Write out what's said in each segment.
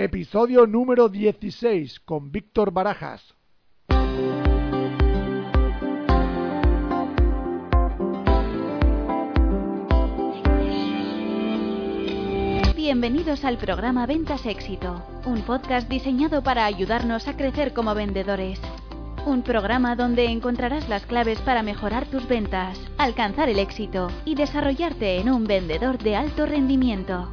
Episodio número 16 con Víctor Barajas. Bienvenidos al programa Ventas Éxito, un podcast diseñado para ayudarnos a crecer como vendedores. Un programa donde encontrarás las claves para mejorar tus ventas, alcanzar el éxito y desarrollarte en un vendedor de alto rendimiento.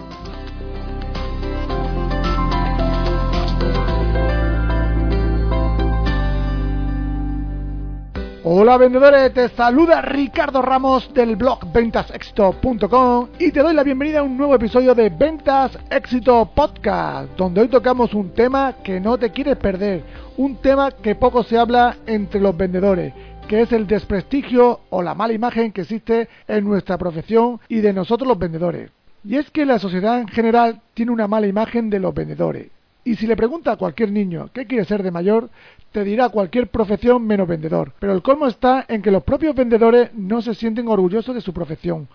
Hola vendedores, te saluda Ricardo Ramos del blog ventasexito.com y te doy la bienvenida a un nuevo episodio de Ventas Éxito Podcast, donde hoy tocamos un tema que no te quieres perder, un tema que poco se habla entre los vendedores, que es el desprestigio o la mala imagen que existe en nuestra profesión y de nosotros los vendedores. Y es que la sociedad en general tiene una mala imagen de los vendedores. Y si le pregunta a cualquier niño qué quiere ser de mayor, te dirá cualquier profesión menos vendedor. Pero el colmo está en que los propios vendedores no se sienten orgullosos de su profesión,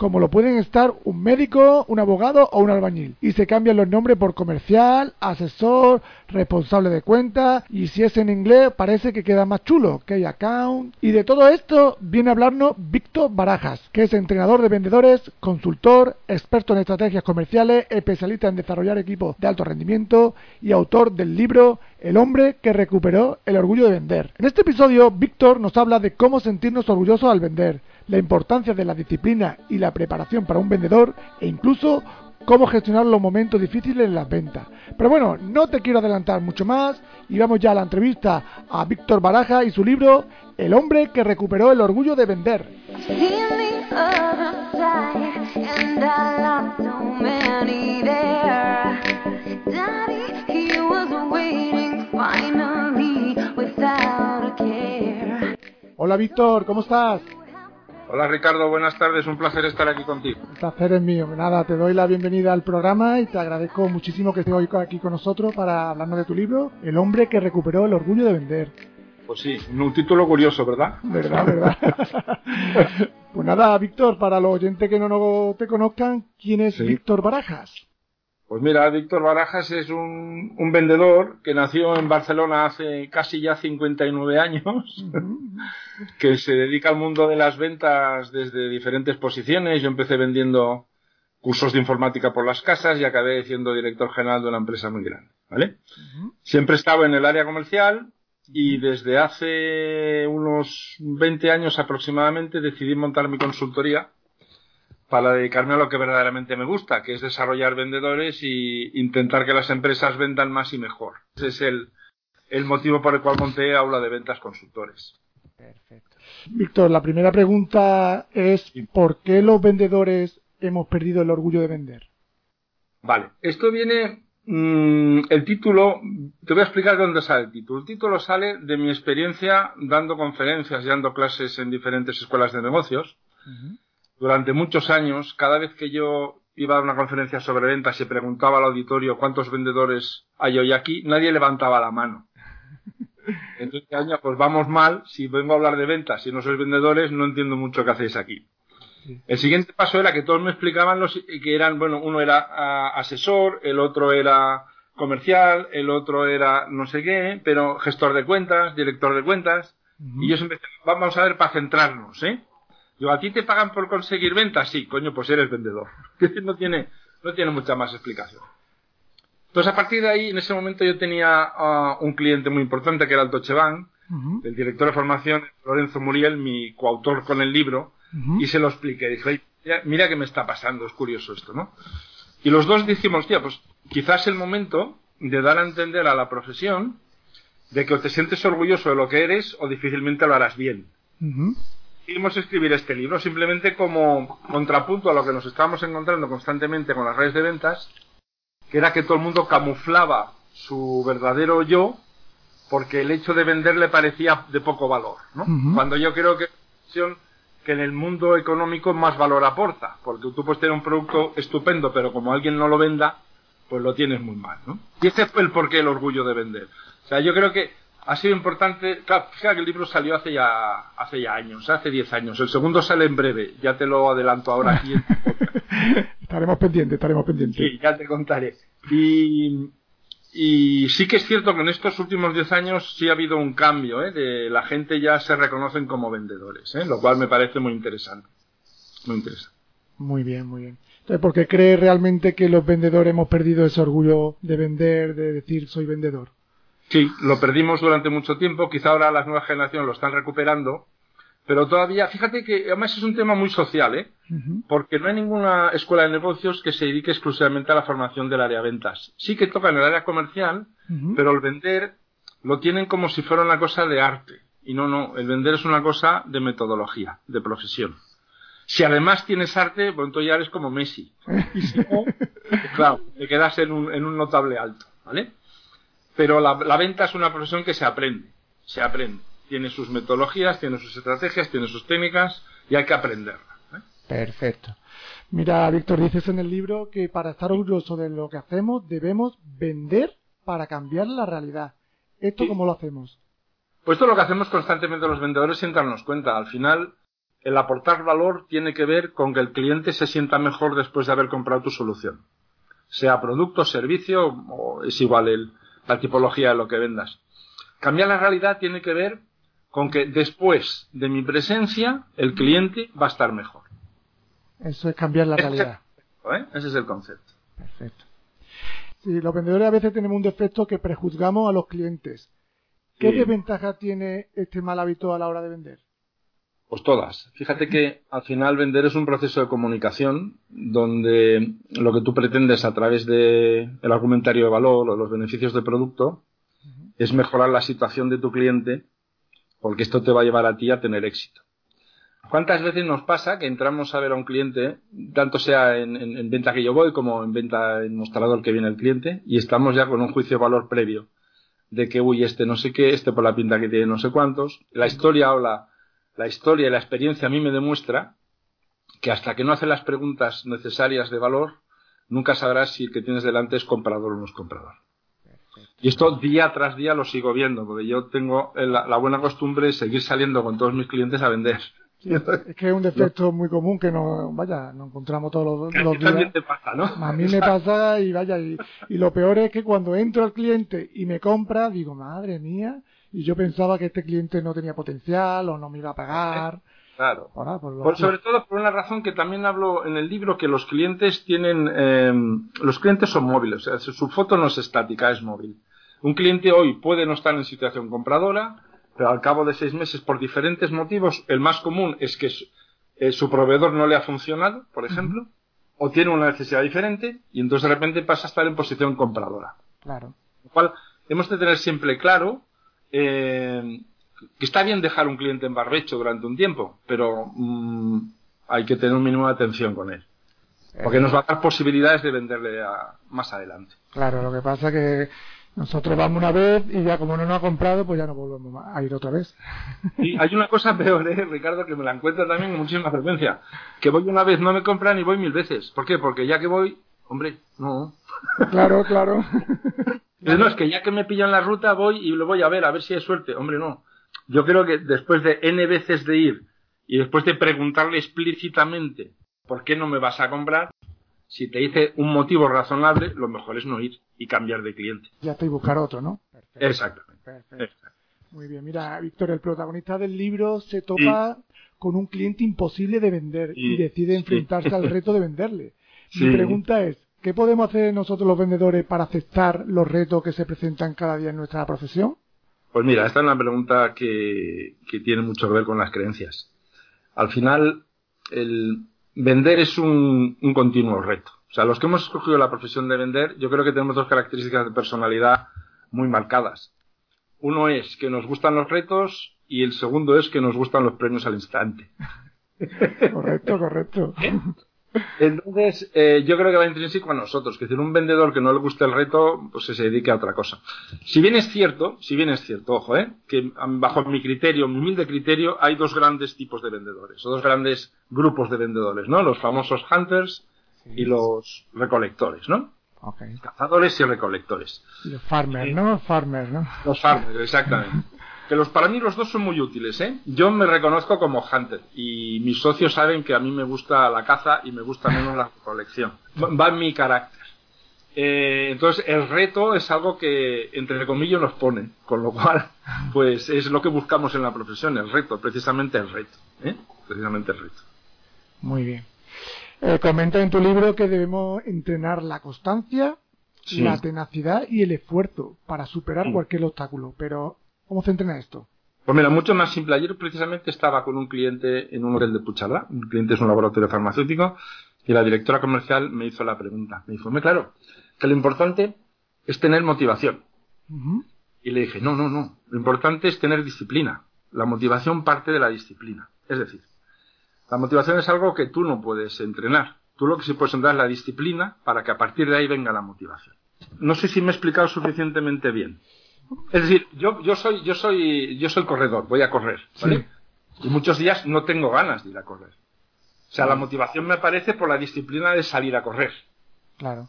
como lo pueden estar un médico, un abogado o un albañil. Y se cambian los nombres por comercial, asesor, responsable de cuenta, y si es en inglés parece que queda más chulo, que hay account. Y de todo esto viene a hablarnos Víctor Barajas, que es entrenador de vendedores, consultor, experto en estrategias comerciales, especialista en desarrollar equipos de alto rendimiento y autor del libro el hombre que recuperó el orgullo de vender. En este episodio, Víctor nos habla de cómo sentirnos orgullosos al vender, la importancia de la disciplina y la preparación para un vendedor e incluso cómo gestionar los momentos difíciles en las ventas. Pero bueno, no te quiero adelantar mucho más y vamos ya a la entrevista a Víctor Baraja y su libro El hombre que recuperó el orgullo de vender. Hola Víctor, ¿cómo estás? Hola Ricardo, buenas tardes, un placer estar aquí contigo. El placer es mío. Nada, te doy la bienvenida al programa y te agradezco muchísimo que estés hoy aquí con nosotros para hablarnos de tu libro, El hombre que recuperó el orgullo de vender. Pues sí, un título curioso, ¿verdad? Verdad, verdad. pues nada, Víctor, para los oyentes que no te conozcan, ¿quién es Sí. Víctor Barajas? Pues mira, Víctor Barajas es un, un vendedor que nació en Barcelona hace casi ya 59 años, que se dedica al mundo de las ventas desde diferentes posiciones. Yo empecé vendiendo cursos de informática por las casas y acabé siendo director general de una empresa muy grande, ¿vale? Siempre he estado en el área comercial y desde hace unos 20 años aproximadamente decidí montar mi consultoría para dedicarme a lo que verdaderamente me gusta, que es desarrollar vendedores y intentar que las empresas vendan más y mejor. Ese es el, el motivo por el cual monté Aula de Ventas Consultores. Perfecto. Víctor, la primera pregunta es ¿por qué los vendedores hemos perdido el orgullo de vender? Vale, esto viene. mm, el título, te voy a explicar de dónde sale el título. El título sale de mi experiencia dando conferencias y dando clases en diferentes escuelas de negocios. Durante muchos años, cada vez que yo iba a dar una conferencia sobre ventas y preguntaba al auditorio cuántos vendedores hay hoy aquí, nadie levantaba la mano. Entonces, año, pues vamos mal. Si vengo a hablar de ventas y no sois vendedores, no entiendo mucho qué hacéis aquí. El siguiente paso era que todos me explicaban los que eran, bueno, uno era asesor, el otro era comercial, el otro era no sé qué, pero gestor de cuentas, director de cuentas. Y yo siempre decía, vamos a ver para centrarnos, ¿eh? Yo, ¿a ti te pagan por conseguir ventas? Sí, coño, pues eres vendedor. no tiene, no tiene mucha más explicación. Entonces, a partir de ahí, en ese momento yo tenía ah, un cliente muy importante que era el Deutsche Bank, Ujú, el director de formación, Lorenzo Muriel, mi coautor con el libro, y se lo expliqué. Dije, "Oye, mira, mira qué me está pasando, es curioso esto, ¿no? Y los dos dijimos, tía, pues quizás el momento de dar a entender a la profesión de que o te sientes orgulloso de lo que eres o difícilmente lo harás bien. Ujú. Decidimos escribir este libro simplemente como contrapunto a lo que nos estábamos encontrando constantemente con las redes de ventas, que era que todo el mundo camuflaba su verdadero yo porque el hecho de vender le parecía de poco valor, ¿no? Cuando yo creo que es que en el mundo económico más valor aporta, porque tú puedes tener un producto estupendo, pero como alguien no lo venda, pues lo tienes muy mal, ¿no? Y ese fue el porqué del orgullo de vender. O sea, yo creo que ha sido importante, claro, fíjate que el libro salió hace ya, hace ya años, hace 10 años. El segundo sale en breve, ya te lo adelanto ahora aquí. en estaremos pendientes, estaremos pendientes. Sí, ya te contaré. Y, y sí que es cierto que en estos últimos 10 años sí ha habido un cambio, ¿eh? De la gente ya se reconocen como vendedores, ¿eh? Lo cual me parece muy interesante. Muy interesante. Muy bien, muy bien. Entonces, ¿por qué crees realmente que los vendedores hemos perdido ese orgullo de vender, de decir soy vendedor? Sí, lo perdimos durante mucho tiempo, quizá ahora las nuevas generaciones lo están recuperando, pero todavía, fíjate que además es un tema muy social, ¿eh? Porque no hay ninguna escuela de negocios que se dedique exclusivamente a la formación del área de ventas. Sí que toca en el área comercial, pero el vender lo tienen como si fuera una cosa de arte. Y no, no, el vender es una cosa de metodología, de profesión. Si además tienes arte, pues entonces ya eres como Messi. Y si no, pues claro, te quedas en un, en un notable alto, ¿vale? Pero la, la venta es una profesión que se aprende, se aprende. Tiene sus metodologías, tiene sus estrategias, tiene sus técnicas y hay que aprenderla. ¿eh? Perfecto. Mira, Víctor, dices en el libro que para estar orgulloso de lo que hacemos debemos vender para cambiar la realidad. ¿Esto Sí. cómo lo hacemos? Pues esto es lo que hacemos constantemente los vendedores sin darnos cuenta. Al final, el aportar valor tiene que ver con que el cliente se sienta mejor después de haber comprado tu solución. Sea producto, servicio, o es igual el- la tipología de lo que vendas. Cambiar la realidad tiene que ver con que después de mi presencia, el cliente va a estar mejor. Eso es cambiar la realidad. ¿eh? Ese es el concepto. Perfecto. Sí, los vendedores a veces tenemos un defecto que prejuzgamos a los clientes. ¿Qué Sí. desventaja tiene este mal hábito a la hora de vender? Pues todas. Fíjate que al final vender es un proceso de comunicación donde lo que tú pretendes a través de el argumentario de valor o los beneficios del producto es mejorar la situación de tu cliente porque esto te va a llevar a ti a tener éxito. ¿Cuántas veces nos pasa que entramos a ver a un cliente, tanto sea en, en- en venta que yo voy como en venta en mostrador que viene el cliente, y estamos ya con un juicio de valor previo de que, uy, este no sé qué, este por la pinta que tiene no sé cuántos. La historia o la, historia y la experiencia a mí me demuestra que hasta que no hace las preguntas necesarias de valor, nunca sabrás si el que tienes delante es comprador o no es comprador. Y esto día tras día lo sigo viendo, porque yo tengo la, la buena costumbre de seguir saliendo con todos mis clientes a vender. Sí, es que es un defecto muy común que no, vaya, nos encontramos todos los, A los días. te pasa, ¿no? A mí me pasa y vaya, y, y lo peor es que cuando entro al cliente y me compra, digo, madre mía, y yo pensaba que este cliente no tenía potencial o no me iba a pagar. Claro. Ahora, pues lo- Por- sobre todo por una razón que también hablo en el libro, que los clientes tienen, eh, los clientes son móviles, o sea, su foto no es estática, es móvil. Un cliente hoy puede no estar en situación compradora, pero al cabo de seis meses, por diferentes motivos, el más común es que su, eh, su proveedor no le ha funcionado, por ejemplo, o tiene una necesidad diferente, y entonces de repente pasa a estar en posición compradora. Claro. Lo cual hemos de tener siempre claro eh, que está bien dejar un cliente en barbecho durante un tiempo, pero mm, hay que tener un mínimo de atención con él. Porque nos va a dar posibilidades de venderle a- más adelante. Claro, lo que pasa es que nosotros vamos una vez y ya como no nos ha comprado, pues ya no volvemos a ir otra vez. Y hay una cosa peor, ¿eh, Ricardo, que me la encuentro también con muchísima frecuencia. Que voy una vez, no me compran y voy mil veces. ¿Por qué? Porque ya que voy, hombre, no. claro, claro. No, es que ya que me pillan la ruta voy y lo voy a ver, a ver si hay suerte. Hombre, no. Yo creo que después de N veces de ir y después de preguntarle explícitamente por qué no me vas a comprar, si te dice un motivo razonable, lo mejor es no ir y cambiar de cliente. ya estoy buscar otro, ¿no? Perfecto. Exactamente. Perfecto. Muy bien, mira, Víctor, el protagonista del libro se topa con un cliente imposible de vender y decide sí. enfrentarse al reto de venderle. Mi pregunta es, ¿qué podemos hacer nosotros los vendedores para aceptar los retos que se presentan cada día en nuestra profesión? Pues mira, esta es una pregunta que, que tiene mucho que ver con las creencias. Al final, el vender es un, un continuo reto. O sea, los que hemos escogido la profesión de vender, yo creo que tenemos dos características de personalidad muy marcadas. Uno es que nos gustan los retos y el segundo es que nos gustan los premios al instante. correcto, correcto. Entonces, eh, yo creo que va intrínseco a nosotros, que decir, un vendedor que no le guste el reto, pues se dedique a otra cosa. Si bien es cierto, si bien es cierto, ojo, eh, que bajo mi criterio, mi humilde criterio, hay dos grandes tipos de vendedores, o dos grandes grupos de vendedores, ¿no? Los famosos hunters y los recolectores, ¿no? Okay. Cazadores y recolectores. Los farmers, ¿no? Farmers, ¿no? Los farmers, exactamente. que los para mí los dos son muy útiles, ¿eh? Yo me reconozco como hunter y mis socios saben que a mí me gusta la caza y me gusta menos la colección. Va en mi carácter. Eh, entonces el reto es algo que entre comillas nos pone, con lo cual pues es lo que buscamos en la profesión, el reto, precisamente el reto, ¿eh? precisamente el reto. Muy bien. Eh, comenta en tu libro que debemos entrenar la constancia, sí. la tenacidad y el esfuerzo para superar sí. cualquier obstáculo, pero ¿Cómo se entrena esto? Pues mira, mucho más simple. Ayer precisamente estaba con un cliente en un hotel de Puchalá. Un cliente es un laboratorio farmacéutico y la directora comercial me hizo la pregunta. Me dijo, me claro, que lo importante es tener motivación. Uh -huh. Y le dije, no, no, no. Lo importante es tener disciplina. La motivación parte de la disciplina. Es decir, la motivación es algo que tú no puedes entrenar. Tú lo que sí puedes entrenar es la disciplina para que a partir de ahí venga la motivación. No sé si me he explicado suficientemente bien. Es decir, yo, yo soy, yo soy, yo soy corredor, voy a correr, ¿vale? Sí. Y muchos días no tengo ganas de ir a correr. O sea, la motivación me aparece por la disciplina de salir a correr. Claro.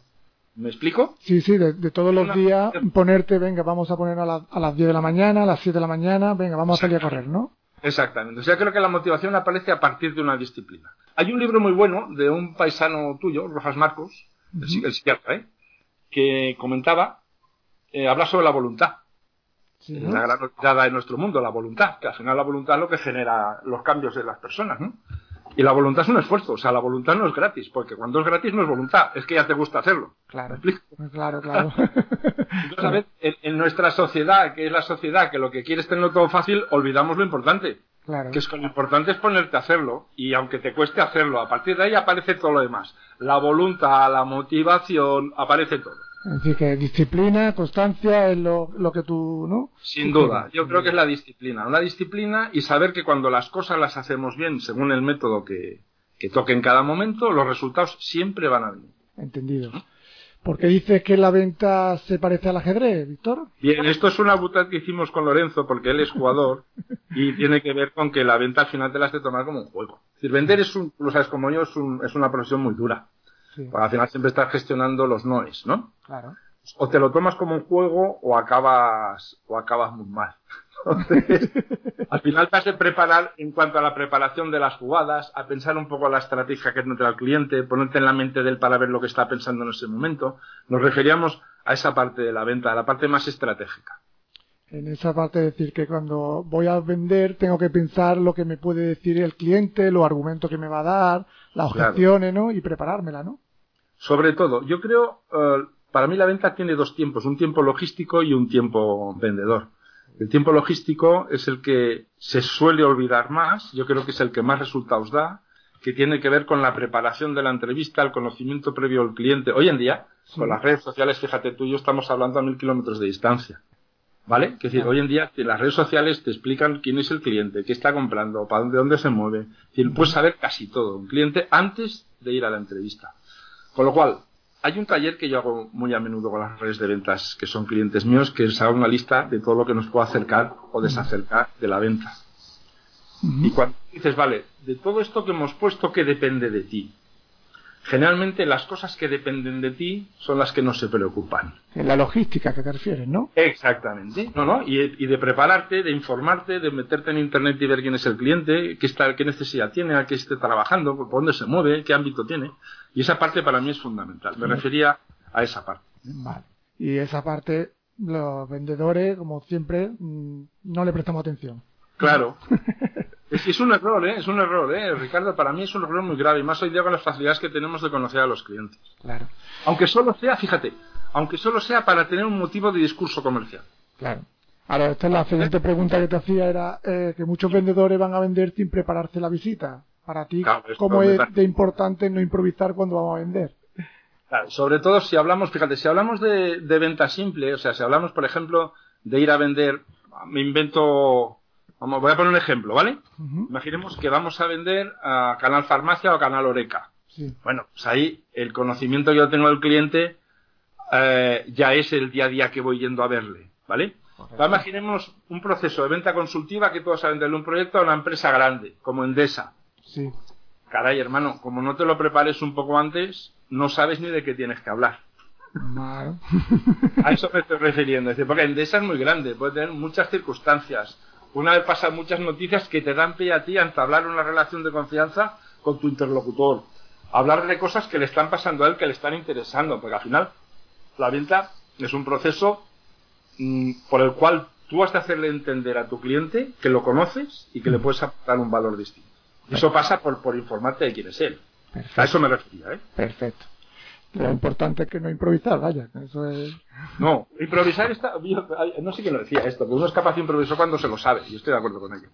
¿Me explico? Sí, sí, de, de todos los días ponerte, venga, vamos a poner a, la, a, las 10 de la mañana, a las 7 de la mañana, venga, vamos a salir a correr, ¿no? Exactamente. O sea, creo que la motivación aparece a partir de una disciplina. Hay un libro muy bueno de un paisano tuyo, Rojas Marcos, uh -huh. el psiquiatra, ¿eh? que comentaba, eh, habla sobre la voluntad. Sí, ¿no? Una gran olvidada en nuestro mundo, la voluntad, que al final la voluntad es lo que genera los cambios de las personas, ¿no? Y la voluntad es un esfuerzo, o sea, la voluntad no es gratis, porque cuando es gratis no es voluntad, es que ya te gusta hacerlo. Claro, claro, claro. Entonces, a ver, en, en, nuestra sociedad, que es la sociedad que lo que quiere es tenerlo todo fácil, olvidamos lo importante. Claro. Que es que lo importante es ponerte a hacerlo, y aunque te cueste hacerlo, a partir de ahí aparece todo lo demás. La voluntad, la motivación, aparece todo. Es decir, que disciplina, constancia es lo, lo que tú, ¿no? Sin duda, yo creo que es la disciplina. La disciplina y saber que cuando las cosas las hacemos bien, según el método que, que toque en cada momento, los resultados siempre van a venir. Entendido. ¿Por qué dices que la venta se parece al ajedrez, Víctor? Bien, esto es una butad que hicimos con Lorenzo, porque él es jugador, y tiene que ver con que la venta al final te la has de tomar como un juego. Es decir, vender es un, lo sabes como yo, es, un, es una profesión muy dura. Sí. Porque al final siempre estás gestionando los noes, ¿no? Claro. O te lo tomas como un juego o acabas, o acabas muy mal. Entonces, al final te has de preparar en cuanto a la preparación de las jugadas, a pensar un poco la estrategia que tendrá el cliente, ponerte en la mente de él para ver lo que está pensando en ese momento. Nos referíamos a esa parte de la venta, a la parte más estratégica. En esa parte de decir que cuando voy a vender tengo que pensar lo que me puede decir el cliente, los argumentos que me va a dar, las objeciones, claro. ¿no? Y preparármela, ¿no? Sobre todo, yo creo, uh, para mí la venta tiene dos tiempos, un tiempo logístico y un tiempo vendedor. El tiempo logístico es el que se suele olvidar más, yo creo que es el que más resultados da, que tiene que ver con la preparación de la entrevista, el conocimiento previo al cliente. Hoy en día, sí. con las redes sociales, fíjate tú y yo estamos hablando a mil kilómetros de distancia. ¿Vale? Que decir, hoy en día las redes sociales te explican quién es el cliente, qué está comprando, para dónde, dónde se mueve. Es decir, puedes saber casi todo un cliente antes de ir a la entrevista. Con lo cual, hay un taller que yo hago muy a menudo con las redes de ventas que son clientes míos, que es hago una lista de todo lo que nos puede acercar o desacercar de la venta. Uh -huh. Y cuando dices, vale, de todo esto que hemos puesto, ¿qué depende de ti? Generalmente las cosas que dependen de ti son las que no se preocupan. En la logística que te refieres, ¿no? Exactamente. No, no. Y, y, de prepararte, de informarte, de meterte en internet y ver quién es el cliente, qué, está, qué necesidad tiene, a qué esté trabajando, por dónde se mueve, qué ámbito tiene. Y esa parte para mí es fundamental. Me refería a esa parte. Vale. Y esa parte, los vendedores, como siempre, mm, no le prestamos atención. Claro. Es, es, un error, ¿eh? Es un error, ¿eh? Ricardo, para mí es un error muy grave, y más hoy día con las facilidades que tenemos de conocer a los clientes. Claro. Aunque solo sea, fíjate, aunque solo sea para tener un motivo de discurso comercial. Claro. Ahora, esta es la siguiente pregunta que te hacía, era eh, que muchos vendedores van a vender sin prepararse la visita. Para ti, claro, ¿cómo es de importante no improvisar cuando vamos a vender? Claro, sobre todo si hablamos, fíjate, si hablamos de, de venta simple, o sea, si hablamos, por ejemplo, de ir a vender me invento, vamos, voy a poner un ejemplo, ¿vale? Imaginemos que vamos a vender a Canal Farmacia o a Canal Oreca. Bueno, pues ahí el conocimiento que yo tengo del cliente eh, ya es el día a día que voy yendo a verle, ¿vale? imaginemos un proceso de venta consultiva que tú vas a venderle un proyecto a una empresa grande, como Endesa. Sí. Caray, hermano, como no te lo prepares un poco antes, no sabes ni de qué tienes que hablar. a eso me estoy refiriendo. Porque Endesa es muy grande, puede tener muchas circunstancias. Una vez pasan muchas noticias que te dan pie a ti a entablar una relación de confianza con tu interlocutor. Hablar de cosas que le están pasando a él, que le están interesando. Porque al final, la venta es un proceso mm, por el cual tú has de hacerle entender a tu cliente que lo conoces y que le puedes aportar un valor distinto. Eso pasa por, por informarte de quién es él. A eso me refería, ¿eh? Perfecto. Lo importante es que no improvisar, vaya. Eso es... No, improvisar está. No sé quién lo decía esto, pero uno es capaz de improvisar cuando se lo sabe, y estoy de acuerdo con ello.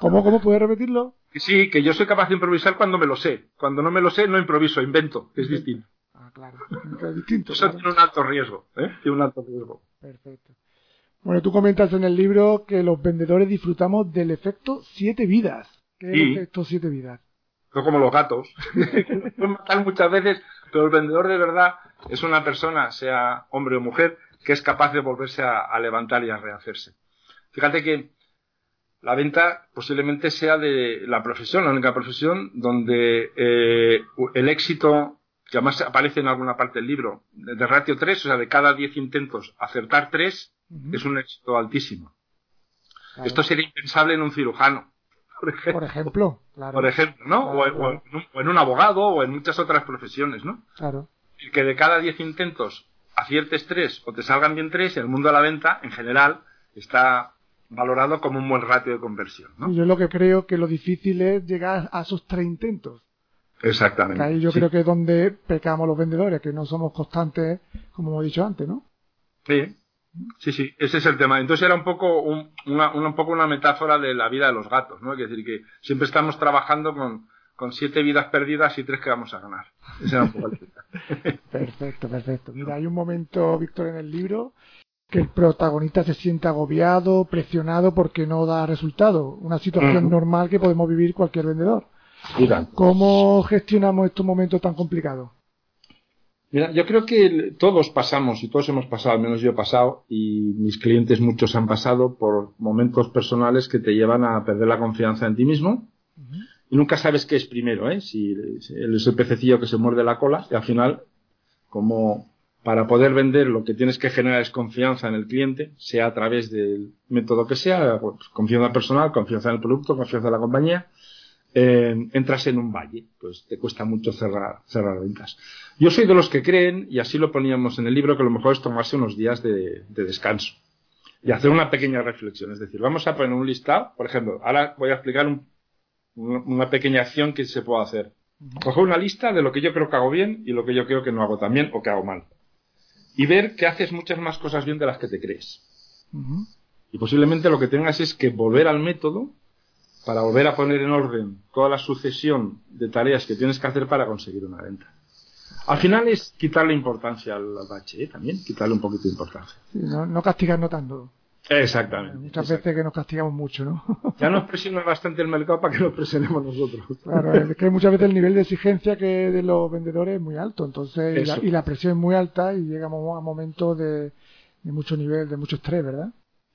¿Cómo, cómo puede repetirlo? Sí, que yo soy capaz de improvisar cuando me lo sé. Cuando no me lo sé, no improviso, invento, que es distinto. Ah, claro. Es distinto. Eso tiene un alto riesgo, ¿eh? Tiene un alto riesgo. Perfecto. Bueno, tú comentas en el libro que los vendedores disfrutamos del efecto siete vidas. ¿Qué es el efecto siete vidas? No como los gatos. Pueden matar muchas veces, pero el vendedor de verdad es una persona, sea hombre o mujer, que es capaz de volverse a, levantar y a rehacerse. Fíjate que la venta posiblemente sea de la profesión, la única profesión donde eh, el éxito, que además aparece en alguna parte del libro, de ratio 3, o sea, de cada 10 intentos acertar 3, es un éxito altísimo. Esto sería impensable en un cirujano por ejemplo. Por ejemplo, ¿no? o, en, un, abogado o en muchas otras profesiones, ¿no? Claro. Y que de cada 10 intentos aciertes tres o te salgan bien tres, el mundo de la venta, en general, está valorado como un buen ratio de conversión, ¿no? yo lo que creo que lo difícil es llegar a esos tres intentos. Exactamente. ahí yo creo que es donde pecamos los vendedores, que no somos constantes, como hemos dicho antes, ¿no? Sí, Sí, sí, ese es el tema. Entonces era un poco, una, un poco una metáfora de la vida de los gatos, ¿no? Es decir, que siempre estamos trabajando con, con siete vidas perdidas y tres que vamos a ganar. Ese era un poco el Perfecto, perfecto. Mira, hay un momento, Víctor, en el libro que el protagonista se siente agobiado, presionado porque no da resultado. Una situación normal que podemos vivir cualquier vendedor. ¿Cómo gestionamos estos momentos tan complicados? Mira, yo creo que todos pasamos, y todos hemos pasado, al menos yo he pasado, y mis clientes muchos han pasado por momentos personales que te llevan a perder la confianza en ti mismo. Y nunca sabes qué es primero, ¿eh? Si es el pececillo que se muerde la cola, y al final, como para poder vender lo que tienes que generar es confianza en el cliente, sea a través del método que sea, pues, confianza personal, confianza en el producto, confianza en la compañía, eh, entras en un valle, pues te cuesta mucho cerrar, cerrar ventas. Yo soy de los que creen, y así lo poníamos en el libro, que lo mejor es tomarse unos días de, descanso y hacer una pequeña reflexión. Es decir, vamos a poner un listado, por ejemplo, ahora voy a explicar una pequeña acción que se puede hacer. Coger una lista de lo que yo creo que hago bien y lo que yo creo que no hago tan bien o que hago mal. Y ver que haces muchas más cosas bien de las que te crees. Y posiblemente lo que tengas es que volver al método para volver a poner en orden toda la sucesión de tareas que tienes que hacer para conseguir una venta. Al final es quitarle importancia al bache, ¿eh? también, quitarle un poquito de importancia. no, no castigarnos tanto. Exactamente. Muchas veces que nos castigamos mucho, ¿no? ya nos presiona bastante el mercado para que nos presionemos nosotros. Claro, es que muchas veces el nivel de exigencia que de los vendedores es muy alto, entonces, y la, presión es muy alta y llegamos a momentos de, de mucho nivel, de mucho estrés, ¿verdad?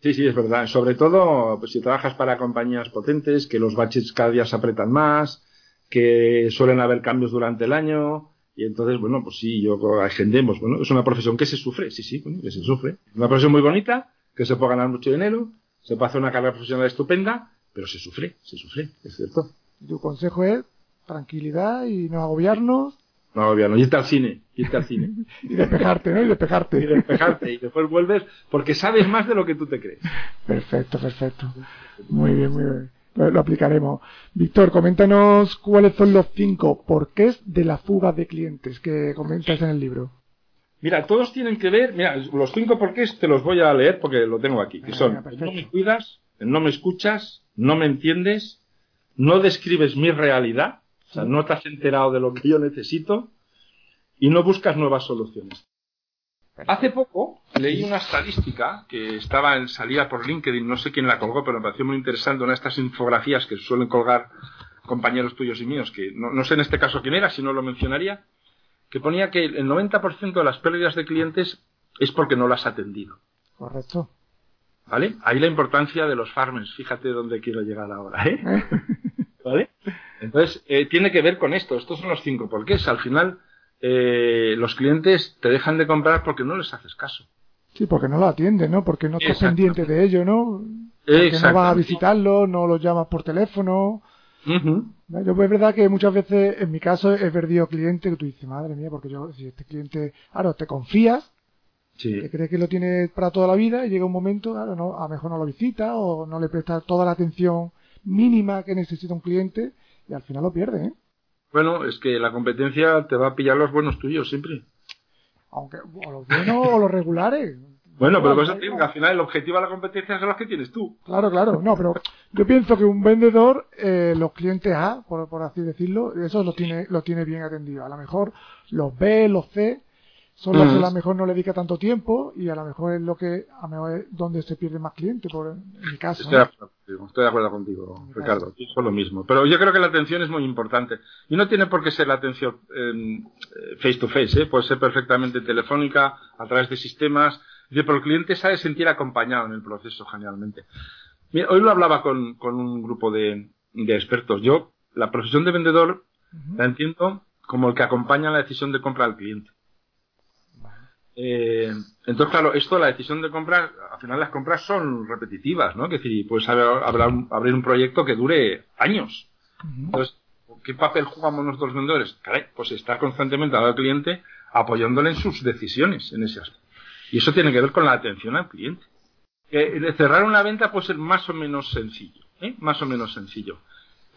Sí, sí, es verdad. Sobre todo, pues si trabajas para compañías potentes, que los baches cada día se apretan más, que suelen haber cambios durante el año, y entonces, bueno, pues sí, yo agendemos. Bueno, es una profesión que se sufre, sí, sí, que se sufre. Una profesión muy bonita, que se puede ganar mucho dinero, se puede hacer una carrera profesional estupenda, pero se sufre, se sufre, es cierto. Tu consejo es tranquilidad y no agobiarnos no, obviamente, irte al cine, irte al cine. y despejarte, ¿no? Y despejarte. Y despejarte. Y después vuelves porque sabes más de lo que tú te crees. Perfecto, perfecto. Muy bien, muy bien. Lo, aplicaremos. Víctor, coméntanos cuáles son los cinco porqués de la fuga de clientes que comentas en el libro. Mira, todos tienen que ver, mira, los cinco porqués te los voy a leer porque lo tengo aquí, que son, no me cuidas, no me escuchas, no me entiendes, no describes mi realidad, sea, no te has enterado de lo que yo necesito y no buscas nuevas soluciones. Hace poco leí una estadística que estaba en salida por LinkedIn, no sé quién la colgó, pero me pareció muy interesante, una de estas infografías que suelen colgar compañeros tuyos y míos, que no, sé en este caso quién era, si no lo mencionaría, que ponía que el 90% de las pérdidas de clientes es porque no las has atendido. Correcto. ¿Vale? Ahí la importancia de los farmers, fíjate dónde quiero llegar ahora, ¿eh? ¿Vale? Entonces, eh, tiene que ver con esto, estos son los cinco porqués. Al final, eh, los clientes te dejan de comprar porque no les haces caso. Sí, porque no lo atienden, ¿no? Porque no estás pendiente de ello, ¿no? Porque no vas a visitarlo, no los llamas por teléfono. Yo, es verdad que muchas veces, en mi caso, he perdido cliente que tú dices, madre mía, porque yo, si este cliente, claro, te confías, que crees que lo tiene para toda la vida y llega un momento, claro, no, a lo mejor no lo visita o no le presta toda la atención mínima que necesita un cliente y al final lo pierde, ¿eh? Bueno, es que la competencia te va a pillar los buenos tuyos siempre. Aunque, o los buenos o los regulares. Bueno, pero pues que al final el objetivo de la competencia son los que tienes tú. Claro, claro. No, pero yo pienso que un vendedor, eh, los clientes A, por, por así decirlo, eso lo tiene, lo tiene bien atendido. A lo mejor los B, los C, son los que a lo mejor no le dedica tanto tiempo y a lo mejor es lo que a lo mejor es donde se pierde más cliente por en mi caso estoy, de acuerdo contigo Ricardo es lo mismo. Pero yo creo que la atención es muy importante. Y no tiene por qué ser la atención eh, face to face ¿eh? puede ser perfectamente telefónica a través de sistemas. Pero el cliente sabe sentir acompañado en el proceso generalmente. Hoy lo hablaba con, con un grupo de, de expertos. Yo la profesión de vendedor la entiendo como el que acompaña la decisión de compra al cliente eh, entonces, claro, esto, la decisión de comprar, al final las compras son repetitivas, ¿no? Que decir, pues abrir un proyecto que dure años. Entonces, ¿qué papel jugamos nosotros vendedores? Caray, pues estar constantemente al cliente apoyándole en sus decisiones en ese aspecto. Y eso tiene que ver con la atención al cliente. cerrar una venta puede ser más o menos sencillo, ¿eh? Más o menos sencillo.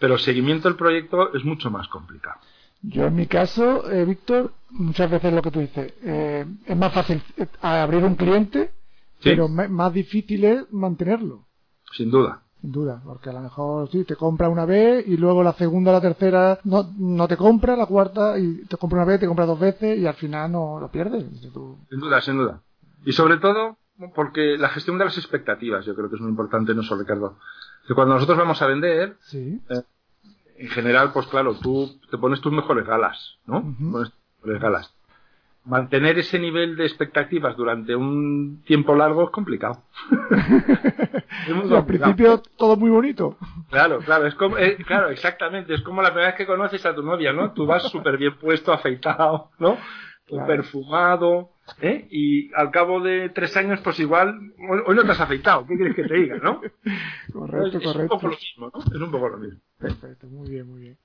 Pero el seguimiento del proyecto es mucho más complicado. Yo en mi caso, eh, Víctor, muchas veces lo que tú dices, eh, es más fácil eh, abrir un cliente, pero más difícil es mantenerlo. Sin duda. Sin duda, porque a lo mejor sí, te compra una vez y luego la segunda, la tercera no, no te compra, la cuarta y te compra una vez, te compra dos veces y al final no lo pierdes. Sin duda, sin duda. Y sobre todo porque la gestión de las expectativas yo creo que es muy importante, no solo Ricardo. Que cuando nosotros vamos a vender, sí en general, pues claro, tú te pones tus mejores galas, ¿no? Pones tus mejores galas. Mantener ese nivel de expectativas durante un tiempo largo es complicado. al principio todo muy bonito. Claro, claro, es como, eh, claro, exactamente, es como la primera vez que conoces a tu novia, ¿no? Tú vas súper bien puesto, afeitado, ¿no? perfumado, ¿eh? Y al cabo de tres años, pues igual, hoy no te has afeitado, ¿qué quieres que te diga, no? correcto, correcto. Es un poco lo mismo, ¿no? Es un poco lo mismo. Perfecto, muy bien, muy bien.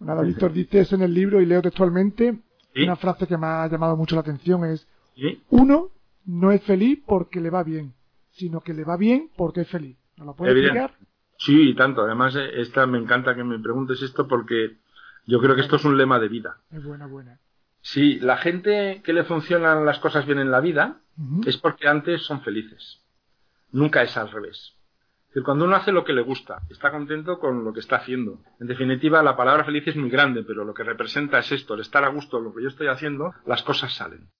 Nada, Víctor, dice eso en el libro y leo textualmente. Una frase que me ha llamado mucho la atención es, uno no es feliz porque le va bien, sino que le va bien porque es feliz. ¿No lo puedes explicar? Sí, y tanto. Además, eh, esta me encanta que me preguntes esto porque yo creo que esto es un lema de vida. Es buena, buena. Si la gente que le funcionan las cosas bien en la vida es porque antes son felices. Nunca es al revés. Es cuando uno hace lo que le gusta, está contento con lo que está haciendo. En definitiva, la palabra feliz es muy grande, pero lo que representa es esto, el estar a gusto con lo que yo estoy haciendo, las cosas salen.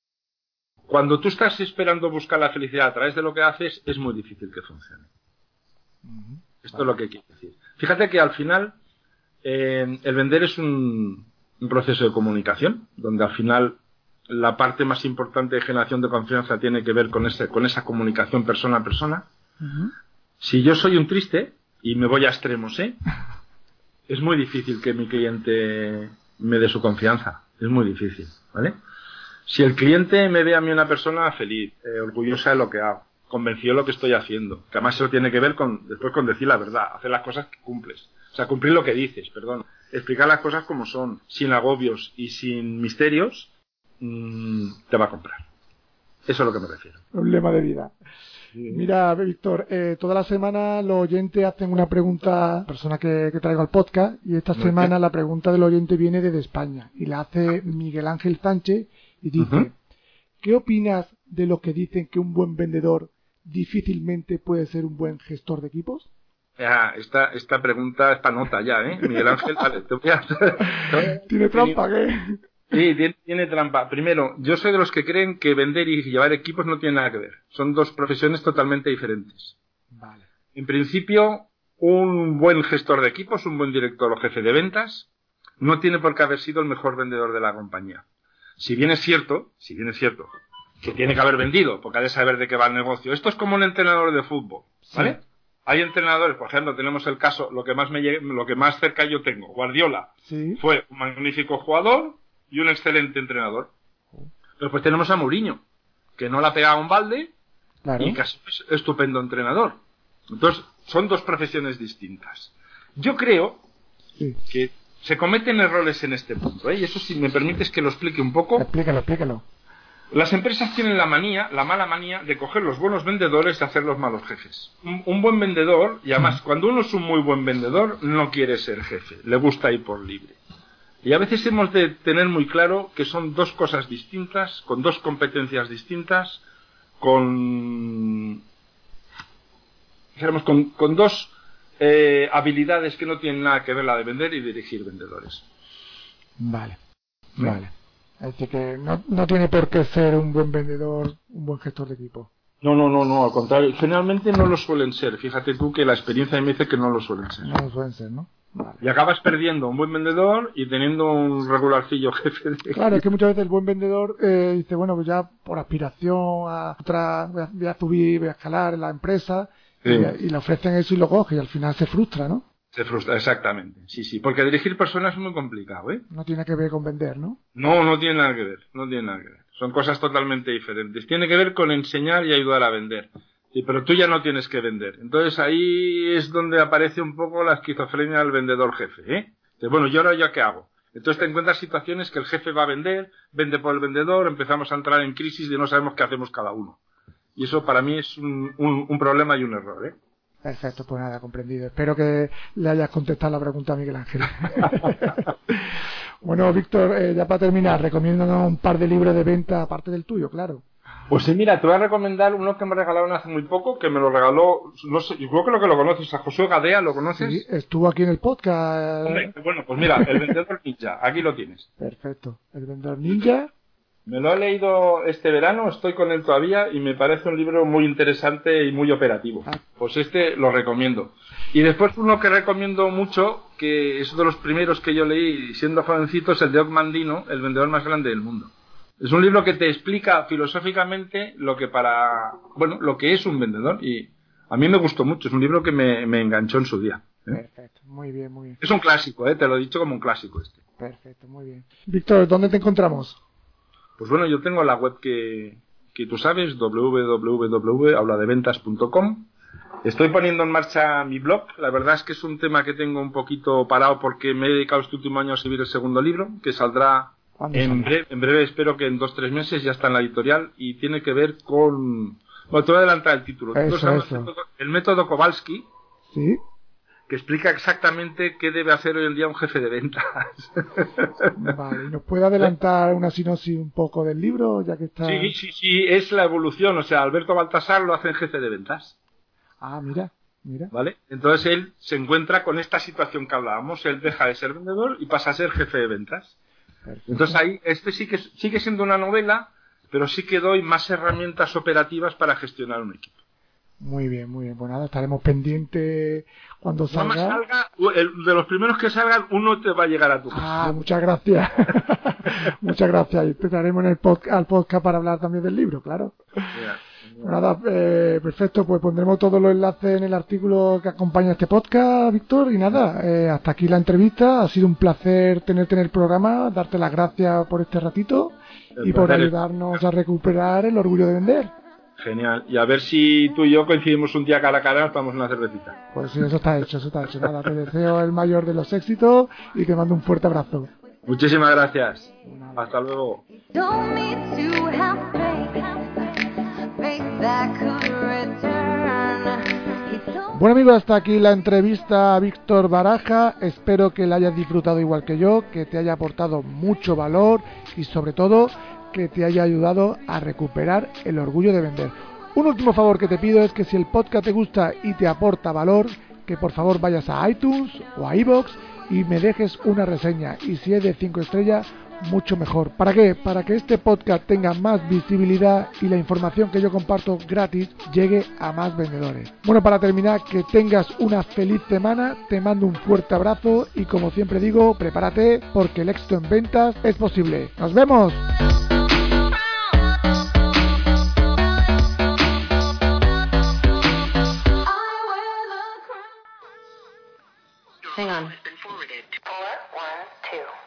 Cuando tú estás esperando buscar la felicidad a través de lo que haces, es muy difícil que funcione. Esto es lo que quiero decir. Fíjate que al final eh, el vender es un, un proceso de comunicación, donde al final la parte más importante de generación de confianza tiene que ver con, ese, con esa comunicación persona a persona. Si yo soy un triste y me voy a extremos, ¿eh? es muy difícil que mi cliente me dé su confianza. Es muy difícil, ¿vale? Si el cliente me ve a mí una persona feliz, eh, orgullosa de lo que hago, convencido de lo que estoy haciendo, que además eso tiene que ver con después con decir la verdad, hacer las cosas que cumples, o sea, cumplir lo que dices, perdón explicar las cosas como son, sin agobios y sin misterios, mm, te va a comprar. Eso es a lo que me refiero. Un lema de vida. Mira, Víctor, eh, toda la semana los oyentes hacen una pregunta, persona que, traigo al podcast, y esta semana la pregunta del oyente viene desde España y la hace Miguel Ángel Sánchez y dice, ¿qué opinas de los que dicen que un buen vendedor difícilmente puede ser un buen gestor de equipos? Esta, esta pregunta es para nota ya, ¿eh? Miguel Ángel, vale, te voy a... ¿Tiene trampa qué? Sí, tiene, trampa. Primero, yo soy de los que creen que vender y llevar equipos no tiene nada que ver. Son dos profesiones totalmente diferentes. Vale. En principio, un buen gestor de equipos, un buen director o jefe de ventas, no tiene por qué haber sido el mejor vendedor de la compañía. Si bien es cierto, si bien es cierto, que tiene que haber vendido, porque ha de saber de qué va el negocio. Esto es como un entrenador de fútbol, ¿vale? Hay entrenadores, por ejemplo, tenemos el caso, lo que más me lo que más cerca yo tengo, Guardiola. Fue un magnífico jugador y un excelente entrenador. Después tenemos a Mourinho, que no la pegaba un balde y casi es estupendo entrenador. Entonces, son dos profesiones distintas. Yo creo que se cometen errores en este punto, ¿eh? y eso si me permites que lo explique un poco. Explícalo, explícalo. Las empresas tienen la manía, la mala manía, de coger los buenos vendedores y hacer los malos jefes. Un, buen vendedor, y además cuando uno es un muy buen vendedor, no quiere ser jefe, le gusta ir por libre. Y a veces hemos de tener muy claro que son dos cosas distintas, con dos competencias distintas, con, con, con dos eh, habilidades que no tienen nada que ver la de vender y dirigir vendedores. Vale, vale. Así que no, no tiene por qué ser un buen vendedor, un buen gestor de equipo. No, no, no, no, al contrario. Generalmente no lo suelen ser. Fíjate tú que la experiencia me dice que no lo suelen ser. No lo suelen ser, ¿no? Y acabas perdiendo un buen vendedor y teniendo un regularcillo jefe. De... Claro, es que muchas veces el buen vendedor eh, dice, bueno, pues ya por aspiración a otra, voy a, subir, voy a escalar en la empresa y, y, le ofrecen eso y lo coge y al final se frustra, ¿no? Se frustra, exactamente. Sí, sí, porque dirigir personas es muy complicado, ¿eh? No tiene que ver con vender, ¿no? No, no tiene nada que ver, no tiene nada que ver. Son cosas totalmente diferentes. Tiene que ver con enseñar y ayudar a vender. Sí, pero tú ya no tienes que vender. Entonces ahí es donde aparece un poco la esquizofrenia del vendedor jefe, ¿eh? bueno, ¿y ahora ya qué hago? Entonces te encuentras situaciones que el jefe va a vender, vende por el vendedor, empezamos a entrar en crisis y no sabemos qué hacemos cada uno. Y eso para mí es un, un problema y un error, ¿eh? Perfecto, pues nada, comprendido. Espero que le hayas contestado la pregunta a Miguel Ángel. bueno, Víctor, eh, ya para terminar, recomiéndanos un par de libros de venta aparte del tuyo, claro. Pues sí, mira, te voy a recomendar uno que me regalaron hace muy poco, que me lo regaló, no sé, yo creo que lo que lo conoces, a Josué Gadea, ¿lo conoces? Sí, estuvo aquí en el podcast. bueno, pues mira, El Vendedor Ninja, aquí lo tienes. Perfecto. El Vendedor Ninja. Me lo he leído este verano, estoy con él todavía y me parece un libro muy interesante y muy operativo. Ah. Pues este lo recomiendo. Y después uno que recomiendo mucho, que es uno de los primeros que yo leí siendo jovencito, es el de Mandino, el vendedor más grande del mundo. Es un libro que te explica filosóficamente lo que para, bueno, lo que es un vendedor y a mí me gustó mucho. Es un libro que me, enganchó en su día. ¿eh? Perfecto, muy bien, muy bien. Es un clásico, ¿eh? te lo he dicho como un clásico este. Perfecto, muy bien. Víctor, ¿dónde te encontramos? Pues bueno, yo tengo la web que, que tú sabes, www.habladeventas.com. Estoy poniendo en marcha mi blog. La verdad es que es un tema que tengo un poquito parado porque me he dedicado este último año a escribir el segundo libro, que saldrá en breve, en breve, espero que en dos tres meses ya está en la editorial y tiene que ver con... Bueno, te voy a adelantar el título. El, método, el método Kowalski. Sí que explica exactamente qué debe hacer hoy en día un jefe de ventas. Vale, ¿nos puede adelantar una sinopsis un poco del libro, ya que está... Sí, sí, sí, es la evolución, o sea, Alberto Baltasar lo hace en jefe de ventas. Ah, mira, mira. ¿Vale? Entonces él se encuentra con esta situación que hablábamos, él deja de ser vendedor y pasa a ser jefe de ventas. Entonces ahí, este sí que sigue siendo una novela, pero sí que doy más herramientas operativas para gestionar un equipo. Muy bien, muy bien. Pues nada, estaremos pendientes cuando salga. salga de los primeros que salgan, uno te va a llegar a tu casa. Ah, muchas gracias. muchas gracias. Y en el al podcast para hablar también del libro, claro. Nada, eh, perfecto, pues pondremos todos los enlaces en el artículo que acompaña este podcast, Víctor. Y nada, eh, hasta aquí la entrevista. Ha sido un placer tenerte en el programa, darte las gracias por este ratito y por ayudarnos a recuperar el orgullo de vender. Genial. Y a ver si tú y yo coincidimos un día cara a cara, nos tomamos una cervecita. Pues sí, eso está hecho, eso está hecho. Nada, te deseo el mayor de los éxitos y te mando un fuerte abrazo. Muchísimas gracias. Hasta luego. Bueno amigos, hasta aquí la entrevista a Víctor Baraja. Espero que la hayas disfrutado igual que yo, que te haya aportado mucho valor y sobre todo que te haya ayudado a recuperar el orgullo de vender. Un último favor que te pido es que si el podcast te gusta y te aporta valor, que por favor vayas a iTunes o a iBox y me dejes una reseña. Y si es de 5 estrellas, mucho mejor. ¿Para qué? Para que este podcast tenga más visibilidad y la información que yo comparto gratis llegue a más vendedores. Bueno, para terminar, que tengas una feliz semana, te mando un fuerte abrazo y como siempre digo, prepárate porque el éxito en ventas es posible. ¡Nos vemos! Hang on. Four, one, two.